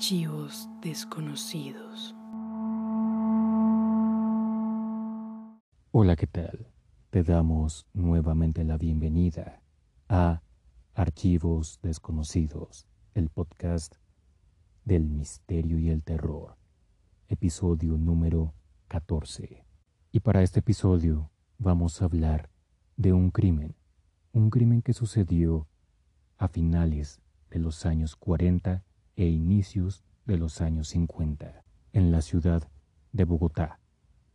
Archivos desconocidos. Hola, ¿qué tal? Te damos nuevamente la bienvenida a Archivos desconocidos, el podcast del misterio y el terror, episodio número 14. Y para este episodio vamos a hablar de un crimen, un crimen que sucedió a finales de los años 40 e inicios de los años 50 en la ciudad de Bogotá,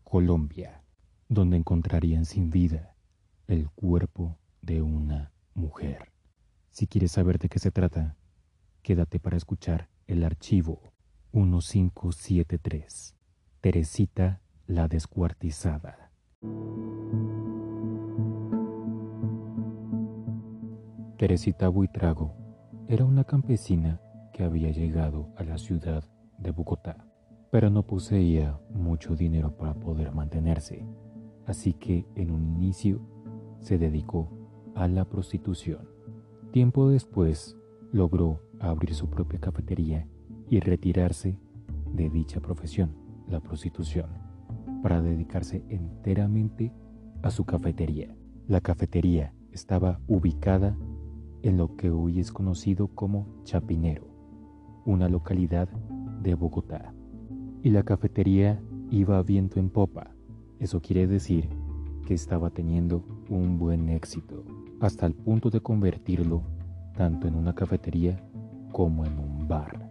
Colombia, donde encontrarían sin vida el cuerpo de una mujer. Si quieres saber de qué se trata, quédate para escuchar el archivo 1573. Teresita la descuartizada. Teresita Buitrago era una campesina que había llegado a la ciudad de Bogotá, pero no poseía mucho dinero para poder mantenerse, así que en un inicio se dedicó a la prostitución. Tiempo después logró abrir su propia cafetería y retirarse de dicha profesión, la prostitución, para dedicarse enteramente a su cafetería. La cafetería estaba ubicada en lo que hoy es conocido como Chapinero, una localidad de Bogotá. Y la cafetería iba viento en popa. Eso quiere decir que estaba teniendo un buen éxito, hasta el punto de convertirlo tanto en una cafetería como en un bar.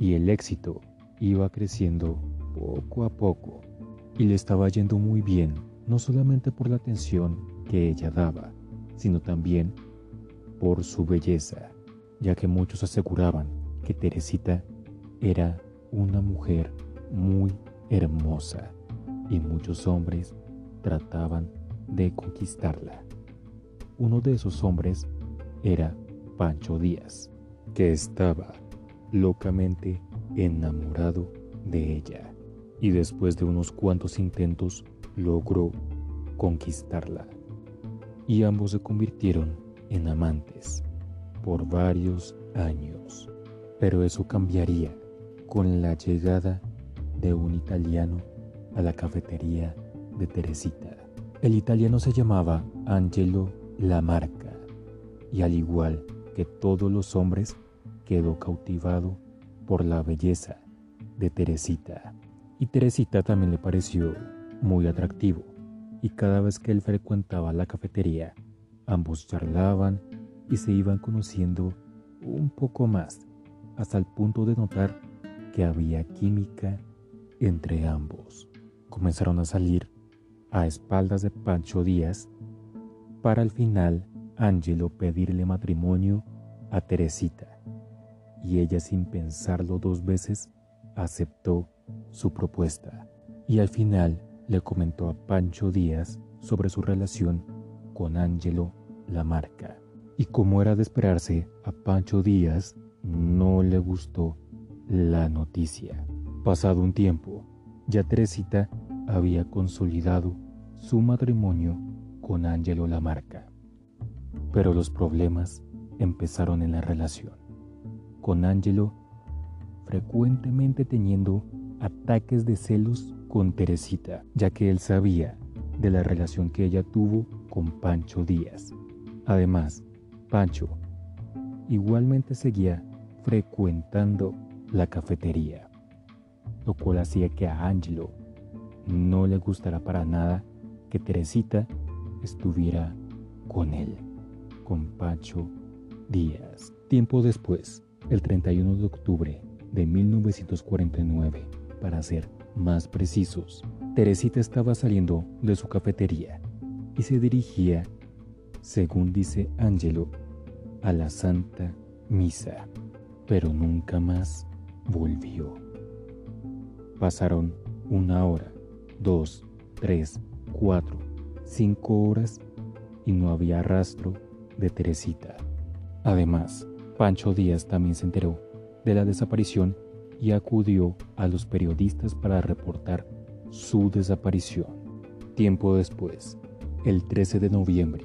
Y el éxito iba creciendo poco a poco y le estaba yendo muy bien, no solamente por la atención que ella daba, sino también por su belleza, ya que muchos aseguraban que Teresita era una mujer muy hermosa y muchos hombres trataban de conquistarla. Uno de esos hombres era Pancho Díaz, que estaba locamente enamorado de ella y después de unos cuantos intentos logró conquistarla y ambos se convirtieron en amantes por varios años. Pero eso cambiaría con la llegada de un italiano a la cafetería de Teresita. El italiano se llamaba Angelo Lamarca y al igual que todos los hombres quedó cautivado por la belleza de Teresita. Y Teresita también le pareció muy atractivo y cada vez que él frecuentaba la cafetería, ambos charlaban y se iban conociendo un poco más hasta el punto de notar que había química entre ambos. Comenzaron a salir a espaldas de Pancho Díaz para al final Ángelo pedirle matrimonio a Teresita y ella sin pensarlo dos veces aceptó su propuesta y al final le comentó a Pancho Díaz sobre su relación con Ángelo Lamarca. Y como era de esperarse, a Pancho Díaz no le gustó la noticia. Pasado un tiempo, ya Teresita había consolidado su matrimonio con Ángelo Lamarca. Pero los problemas empezaron en la relación, con Ángelo frecuentemente teniendo ataques de celos con Teresita, ya que él sabía de la relación que ella tuvo con Pancho Díaz. Además, Pancho igualmente seguía frecuentando la cafetería, lo cual hacía que a Angelo no le gustara para nada que Teresita estuviera con él, con Pacho Díaz. Tiempo después, el 31 de octubre de 1949, para ser más precisos, Teresita estaba saliendo de su cafetería y se dirigía, según dice Angelo, a la Santa Misa pero nunca más volvió. Pasaron una hora, dos, tres, cuatro, cinco horas y no había rastro de Teresita. Además, Pancho Díaz también se enteró de la desaparición y acudió a los periodistas para reportar su desaparición. Tiempo después, el 13 de noviembre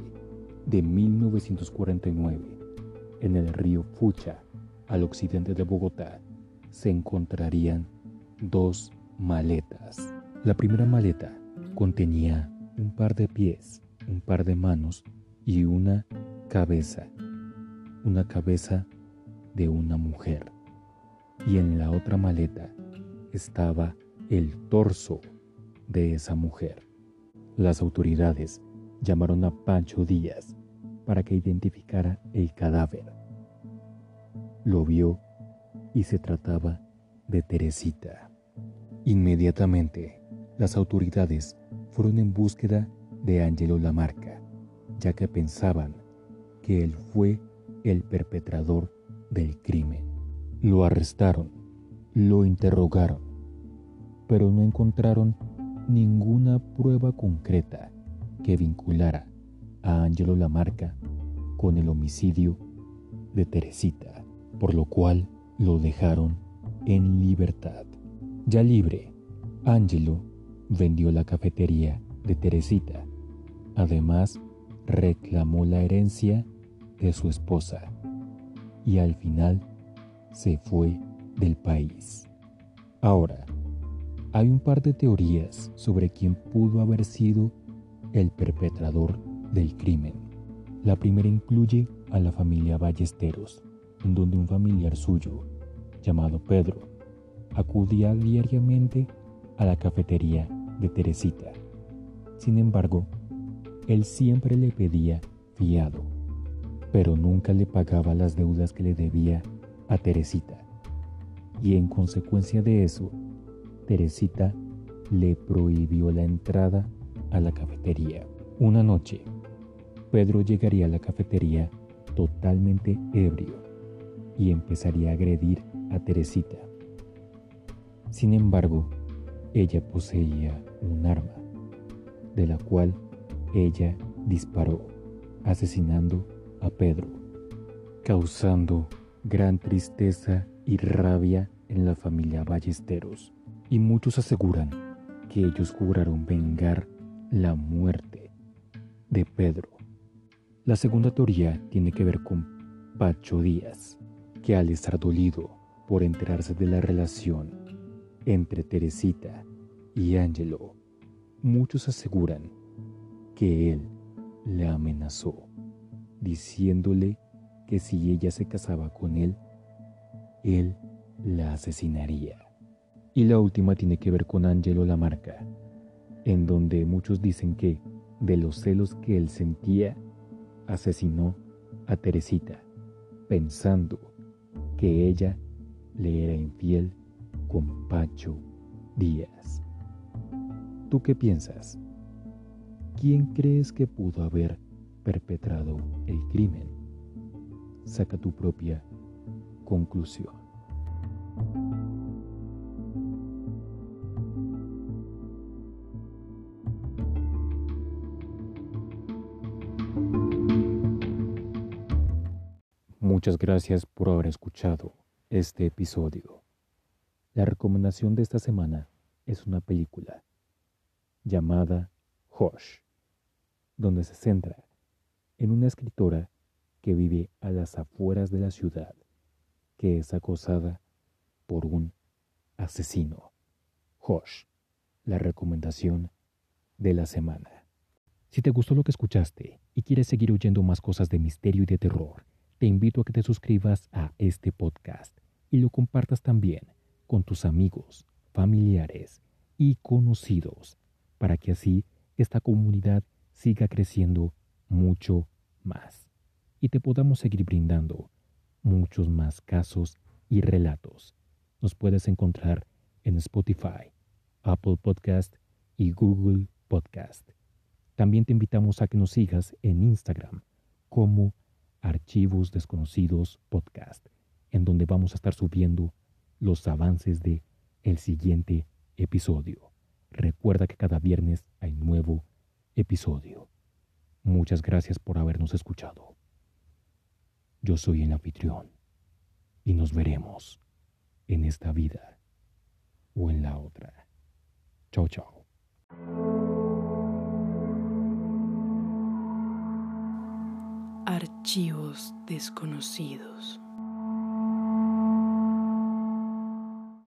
de 1949, en el río Fucha, al occidente de Bogotá, se encontrarían dos maletas. La primera maleta contenía un par de pies, un par de manos y una cabeza. Una cabeza de una mujer. Y en la otra maleta estaba el torso de esa mujer. Las autoridades llamaron a Pancho Díaz para que identificara el cadáver. Lo vio y se trataba de Teresita. Inmediatamente, las autoridades fueron en búsqueda de Angelo Lamarca, ya que pensaban que él fue el perpetrador del crimen. Lo arrestaron, lo interrogaron, pero no encontraron ninguna prueba concreta que vinculara a Angelo Lamarca con el homicidio de Teresita, por lo cual lo dejaron en libertad. Ya libre, Angelo vendió la cafetería de Teresita. Además, reclamó la herencia de su esposa y al final se fue del país. Ahora, hay un par de teorías sobre quién pudo haber sido el perpetrador del crimen. La primera incluye a la familia Ballesteros, en donde un familiar suyo, llamado Pedro, acudía diariamente a la cafetería de Teresita. Sin embargo, él siempre le pedía fiado, pero nunca le pagaba las deudas que le debía a Teresita. Y en consecuencia de eso, Teresita le prohibió la entrada a la cafetería. Una noche, Pedro llegaría a la cafetería totalmente ebrio y empezaría a agredir a Teresita. Sin embargo, ella poseía un arma, de la cual ella disparó, asesinando a Pedro, causando gran tristeza y rabia en la familia Ballesteros. Y muchos aseguran que ellos juraron vengar la muerte de Pedro. La segunda teoría tiene que ver con Pacho Díaz, que al estar dolido por enterarse de la relación entre Teresita y Angelo, muchos aseguran que él le amenazó, diciéndole que si ella se casaba con él, él la asesinaría. Y la última tiene que ver con Angelo Lamarca, en donde muchos dicen que, de los celos que él sentía, asesinó a Teresita, pensando que ella le era infiel con Pacho Díaz. ¿Tú qué piensas? ¿Quién crees que pudo haber perpetrado el crimen? Saca tu propia conclusión. Muchas gracias por haber escuchado este episodio. La recomendación de esta semana es una película llamada Hush, donde se centra en una escritora que vive a las afueras de la ciudad, que es acosada por un asesino. Hush, la recomendación de la semana. Si te gustó lo que escuchaste y quieres seguir oyendo más cosas de misterio y de terror, te invito a que te suscribas a este podcast y lo compartas también con tus amigos, familiares y conocidos, para que así esta comunidad siga creciendo mucho más y te podamos seguir brindando muchos más casos y relatos. Nos puedes encontrar en Spotify, Apple Podcast y Google Podcast. También te invitamos a que nos sigas en Instagram como Archivos Desconocidos Podcast, en donde vamos a estar subiendo los avances de el siguiente episodio. Recuerda que cada viernes hay nuevo episodio. Muchas gracias por habernos escuchado. Yo soy el anfitrión y nos veremos en esta vida o en la otra. Chao, chao. Archivos desconocidos.